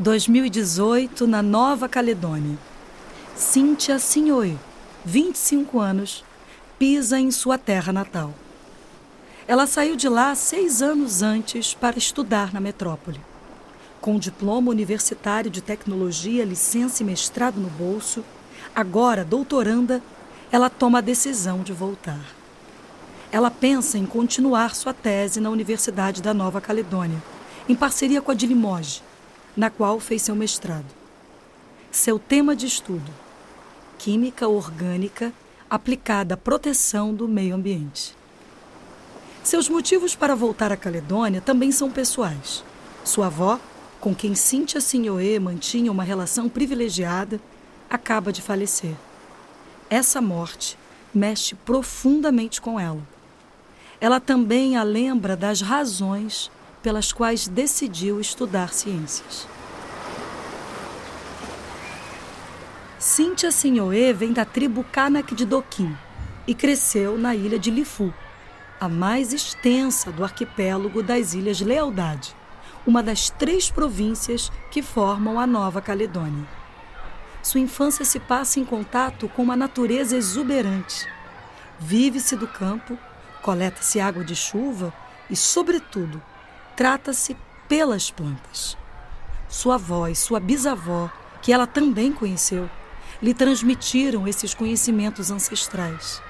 2018 na Nova Caledônia. Cíntia Sinhoe, 25 anos, pisa em sua terra natal. Ela saiu de lá seis anos antes para estudar na metrópole. Com diploma universitário de tecnologia, licença e mestrado no bolso, agora doutoranda, ela toma a decisão de voltar. Ela pensa em continuar sua tese na Universidade da Nova Caledônia, em parceria com a de Limoges, na qual fez seu mestrado. Seu tema de estudo: Química Orgânica aplicada à proteção do meio ambiente. Seus motivos para voltar à Caledônia também são pessoais. Sua avó, com quem Cíntia Sinhoe mantinha uma relação privilegiada, acaba de falecer. Essa morte mexe profundamente com ela. Ela também a lembra das razões pelas quais decidiu estudar ciências. Cíntia Sinhoe vem da tribo Kanak de Doquim e cresceu na ilha de Lifu, a mais extensa do arquipélago das Ilhas Lealdade, uma das três províncias que formam a Nova Caledônia. Sua infância se passa em contato com uma natureza exuberante. Vive-se do campo, coleta-se água de chuva e, sobretudo, trata-se pelas plantas. Sua avó e sua bisavó, que ela também conheceu, lhe transmitiram esses conhecimentos ancestrais.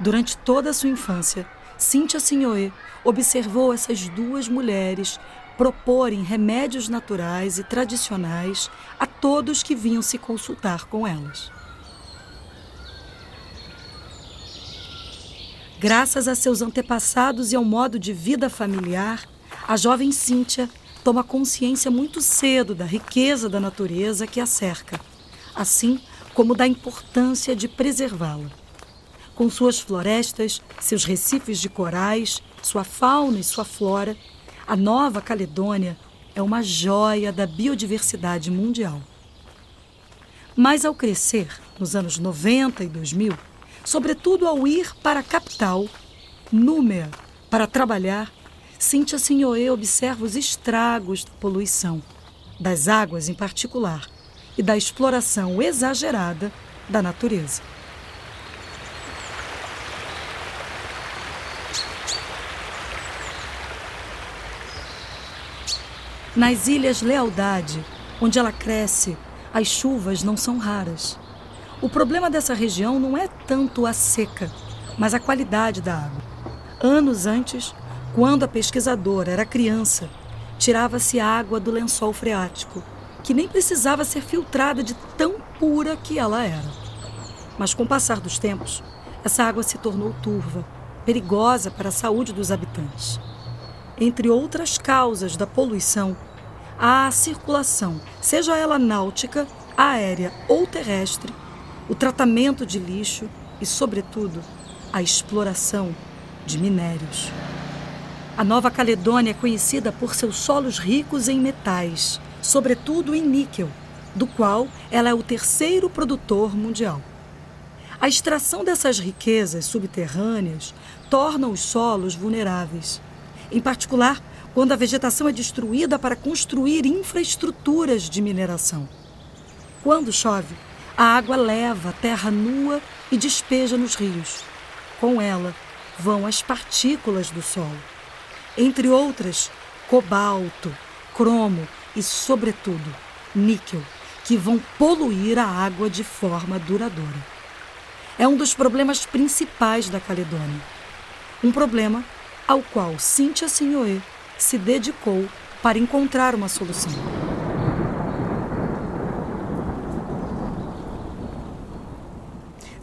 Durante toda a sua infância, Cíntia Sinhoe observou essas duas mulheres proporem remédios naturais e tradicionais a todos que vinham se consultar com elas. Graças a seus antepassados e ao modo de vida familiar, a jovem Cíntia toma consciência muito cedo da riqueza da natureza que a cerca, assim como da importância de preservá-la. Com suas florestas, seus recifes de corais, sua fauna e sua flora, a Nova Caledônia é uma joia da biodiversidade mundial. Mas ao crescer, nos anos 90 e 2000, sobretudo ao ir para a capital, Númea, para trabalhar, Cíntia Sinhoe observa os estragos da poluição, das águas em particular, e da exploração exagerada da natureza. Nas Ilhas Lealdade, onde ela cresce, as chuvas não são raras. O problema dessa região não é tanto a seca, mas a qualidade da água. Anos antes, quando a pesquisadora era criança, tirava-se água do lençol freático, que nem precisava ser filtrada de tão pura que ela era. Mas com o passar dos tempos, essa água se tornou turva, perigosa para a saúde dos habitantes. Entre outras causas da poluição, há a circulação, seja ela náutica, aérea ou terrestre, o tratamento de lixo e, sobretudo, a exploração de minérios. A Nova Caledônia é conhecida por seus solos ricos em metais, sobretudo em níquel, do qual ela é o terceiro produtor mundial. A extração dessas riquezas subterrâneas torna os solos vulneráveis, em particular quando a vegetação é destruída para construir infraestruturas de mineração. Quando chove, a água leva a terra nua e despeja nos rios. Com ela vão as partículas do solo, entre outras, cobalto, cromo e, sobretudo, níquel, que vão poluir a água de forma duradoura. É um dos problemas principais da Caledônia. Um problema ao qual Cíntia Sinhoe se dedicou para encontrar uma solução.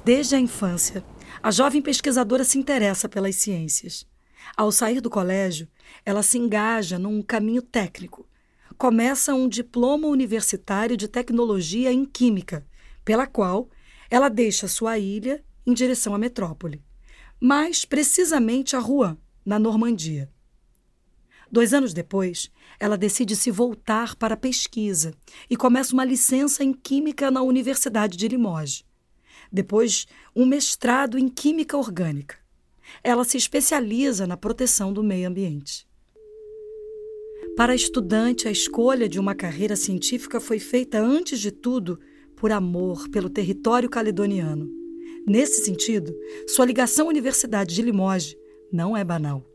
Desde a infância, a jovem pesquisadora se interessa pelas ciências. Ao sair do colégio, ela se engaja num caminho técnico. Começa um diploma universitário de tecnologia em química, pela qual ela deixa sua ilha em direção à metrópole, mais precisamente a Rouen, na Normandia. Dois anos depois, ela decide se voltar para a pesquisa e começa uma licença em Química na Universidade de Limoges. Depois, um mestrado em Química Orgânica. Ela se especializa na proteção do meio ambiente. Para a estudante, a escolha de uma carreira científica foi feita, antes de tudo, por amor pelo território caledoniano. Nesse sentido, sua ligação à Universidade de Limoges não é banal.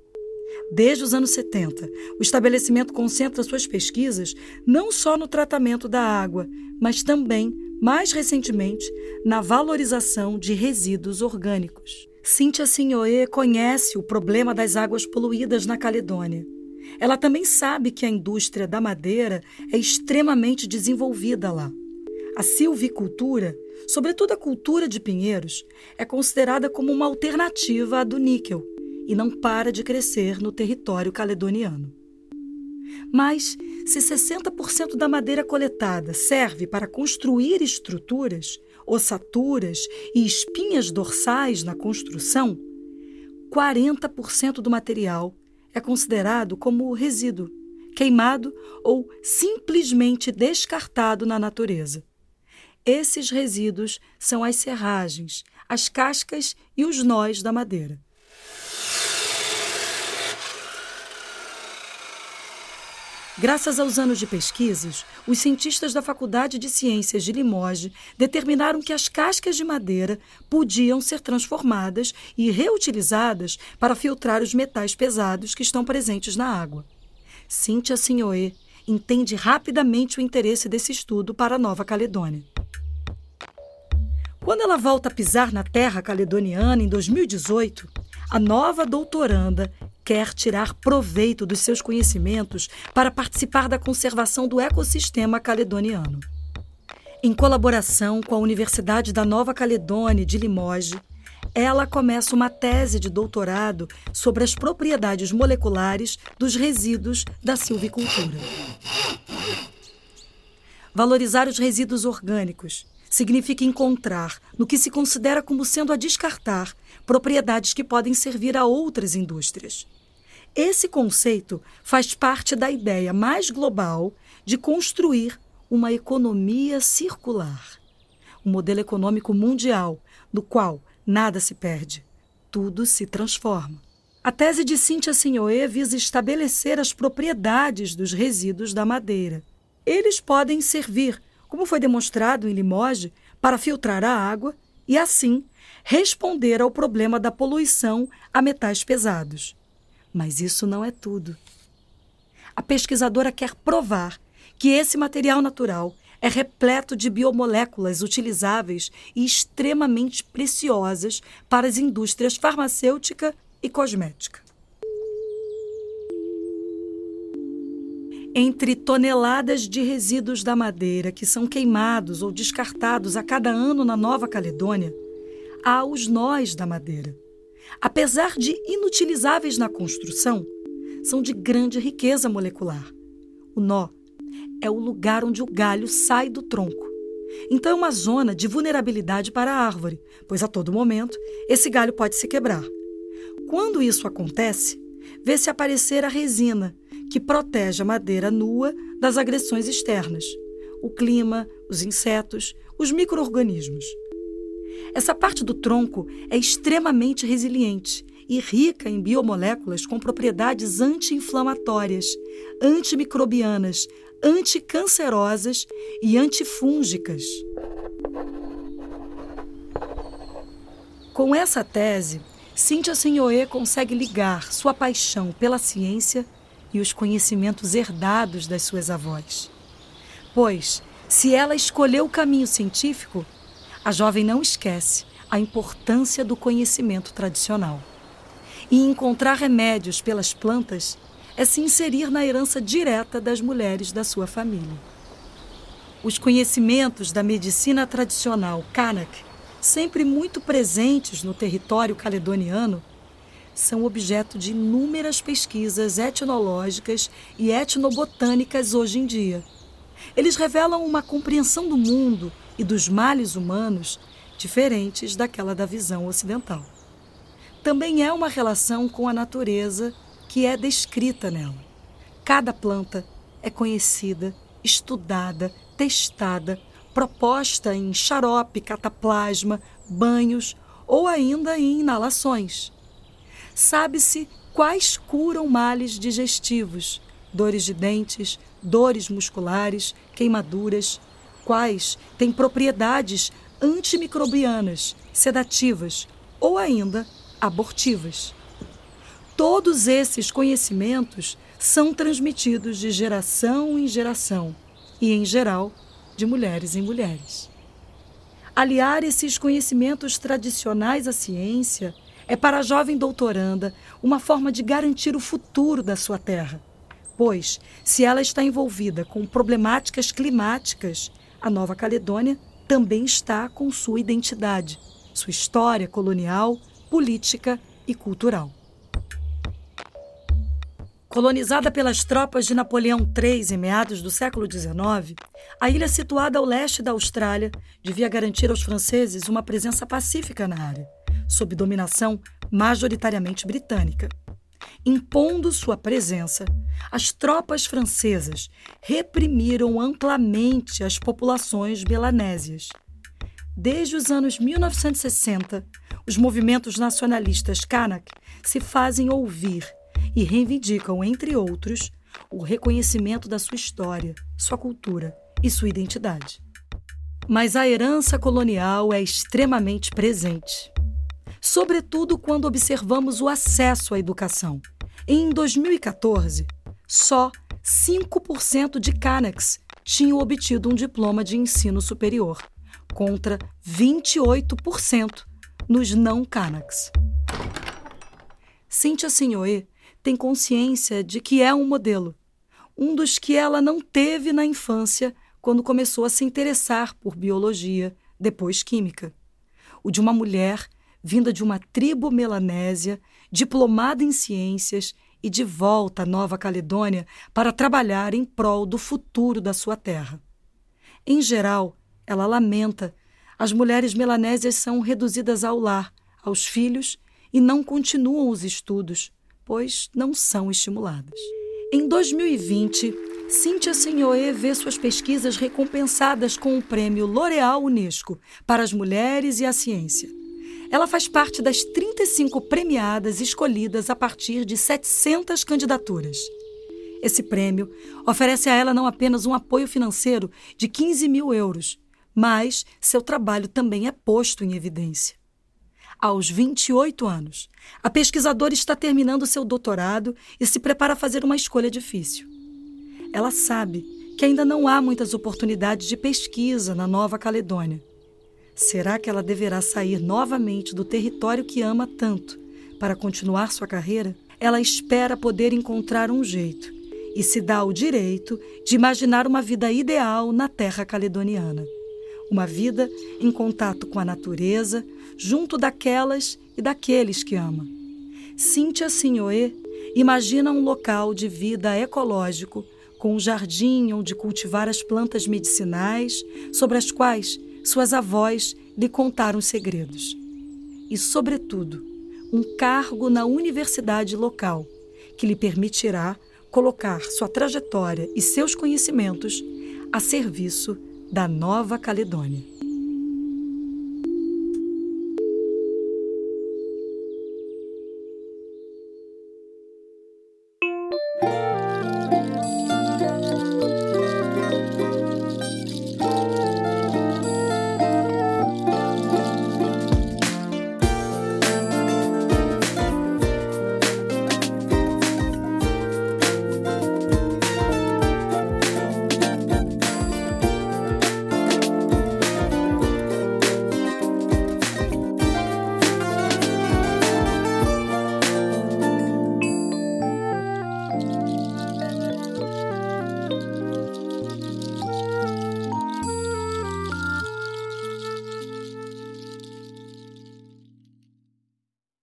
Desde os anos 70, o estabelecimento concentra suas pesquisas não só no tratamento da água, mas também, mais recentemente, na valorização de resíduos orgânicos. Cíntia Signoé conhece o problema das águas poluídas na Caledônia. Ela também sabe que a indústria da madeira é extremamente desenvolvida lá. A silvicultura, sobretudo a cultura de pinheiros, é considerada como uma alternativa à do níquel e não para de crescer no território caledoniano. Mas, se 60% da madeira coletada serve para construir estruturas, ossaturas e espinhas dorsais na construção, 40% do material é considerado como resíduo, queimado ou simplesmente descartado na natureza. Esses resíduos são as serragens, as cascas e os nós da madeira. Graças aos anos de pesquisas, os cientistas da Faculdade de Ciências de Limoges determinaram que as cascas de madeira podiam ser transformadas e reutilizadas para filtrar os metais pesados que estão presentes na água. Cíntia Signoé entende rapidamente o interesse desse estudo para a Nova Caledônia. Quando ela volta a pisar na terra caledoniana em 2018, a nova doutoranda quer tirar proveito dos seus conhecimentos para participar da conservação do ecossistema caledoniano. Em colaboração com a Universidade da Nova Caledônia de Limoges, ela começa uma tese de doutorado sobre as propriedades moleculares dos resíduos da silvicultura. Valorizar os resíduos orgânicos significa encontrar, no que se considera como sendo a descartar, propriedades que podem servir a outras indústrias. Esse conceito faz parte da ideia mais global de construir uma economia circular. Um modelo econômico mundial no qual nada se perde, tudo se transforma. A tese de Cynthia Signoé visa estabelecer as propriedades dos resíduos da madeira. Eles podem servir, como foi demonstrado em Limoges, para filtrar a água e, assim, responder ao problema da poluição a metais pesados. Mas isso não é tudo. A pesquisadora quer provar que esse material natural é repleto de biomoléculas utilizáveis e extremamente preciosas para as indústrias farmacêutica e cosmética. Entre toneladas de resíduos da madeira que são queimados ou descartados a cada ano na Nova Caledônia, há os nós da madeira apesar de inutilizáveis na construção, são de grande riqueza molecular. O nó é o lugar onde o galho sai do tronco. Então é uma zona de vulnerabilidade para a árvore, pois a todo momento esse galho pode se quebrar. Quando isso acontece, vê-se aparecer a resina, que protege a madeira nua das agressões externas, o clima, os insetos, os microorganismos. Essa parte do tronco é extremamente resiliente e rica em biomoléculas com propriedades anti-inflamatórias, antimicrobianas, anticancerosas e antifúngicas. Com essa tese, Cíntia Senhoê consegue ligar sua paixão pela ciência e os conhecimentos herdados das suas avós. Pois, se ela escolheu o caminho científico, a jovem não esquece a importância do conhecimento tradicional. E encontrar remédios pelas plantas é se inserir na herança direta das mulheres da sua família. Os conhecimentos da medicina tradicional Kanak sempre muito presentes no território caledoniano, são objeto de inúmeras pesquisas etnológicas e etnobotânicas hoje em dia. Eles revelam uma compreensão do mundo e dos males humanos diferentes daquela da visão ocidental. Também é uma relação com a natureza que é descrita nela. Cada planta é conhecida, estudada, testada, proposta em xarope, cataplasma, banhos ou ainda em inalações. Sabe-se quais curam males digestivos, dores de dentes, dores musculares, queimaduras, quais têm propriedades antimicrobianas, sedativas ou ainda abortivas. Todos esses conhecimentos são transmitidos de geração em geração e, em geral, de mulheres em mulheres. Aliar esses conhecimentos tradicionais à ciência é para a jovem doutoranda uma forma de garantir o futuro da sua terra. Pois, se ela está envolvida com problemáticas climáticas, a Nova Caledônia também está com sua identidade, sua história colonial, política e cultural. Colonizada pelas tropas de Napoleão III em meados do século XIX, a ilha situada ao leste da Austrália devia garantir aos franceses uma presença pacífica na área, sob dominação majoritariamente britânica. Impondo sua presença, as tropas francesas reprimiram amplamente as populações melanésias. Desde os anos 1960, os movimentos nacionalistas Kanak se fazem ouvir e reivindicam, entre outros, o reconhecimento da sua história, sua cultura e sua identidade. Mas a herança colonial é extremamente presente, sobretudo quando observamos o acesso à educação. Em 2014, só 5% de Kanaks tinham obtido um diploma de ensino superior, contra 28% nos não Kanaks. Cíntia Sinhoe tem consciência de que é um modelo, um dos que ela não teve na infância quando começou a se interessar por biologia, depois química. O de uma mulher vinda de uma tribo melanésia, diplomada em ciências e de volta à Nova Caledônia para trabalhar em prol do futuro da sua terra. Em geral, ela lamenta: as mulheres melanésias são reduzidas ao lar, aos filhos e não continuam os estudos, pois não são estimuladas. Em 2020, Cíntia Senhoe vê suas pesquisas recompensadas com o prêmio L'Oréal Unesco para as mulheres e a ciência. Ela faz parte das 35 premiadas escolhidas a partir de 700 candidaturas. Esse prêmio oferece a ela não apenas um apoio financeiro de 15 mil euros, mas seu trabalho também é posto em evidência aos 28 anos. A pesquisadora está terminando seu doutorado e se prepara a fazer uma escolha difícil. Ela sabe que ainda não há muitas oportunidades de pesquisa na Nova Caledônia. Será que ela deverá sair novamente do território que ama tanto para continuar sua carreira? Ela espera poder encontrar um jeito e se dá o direito de imaginar uma vida ideal na terra caledoniana. Uma vida em contato com a natureza, junto daquelas e daqueles que ama. Cíntia Sinhoê imagina um local de vida ecológico, com um jardim onde cultivar as plantas medicinais sobre as quais suas avós lhe contaram segredos. E, sobretudo, um cargo na universidade local, que lhe permitirá colocar sua trajetória e seus conhecimentos a serviço da Nova Caledônia.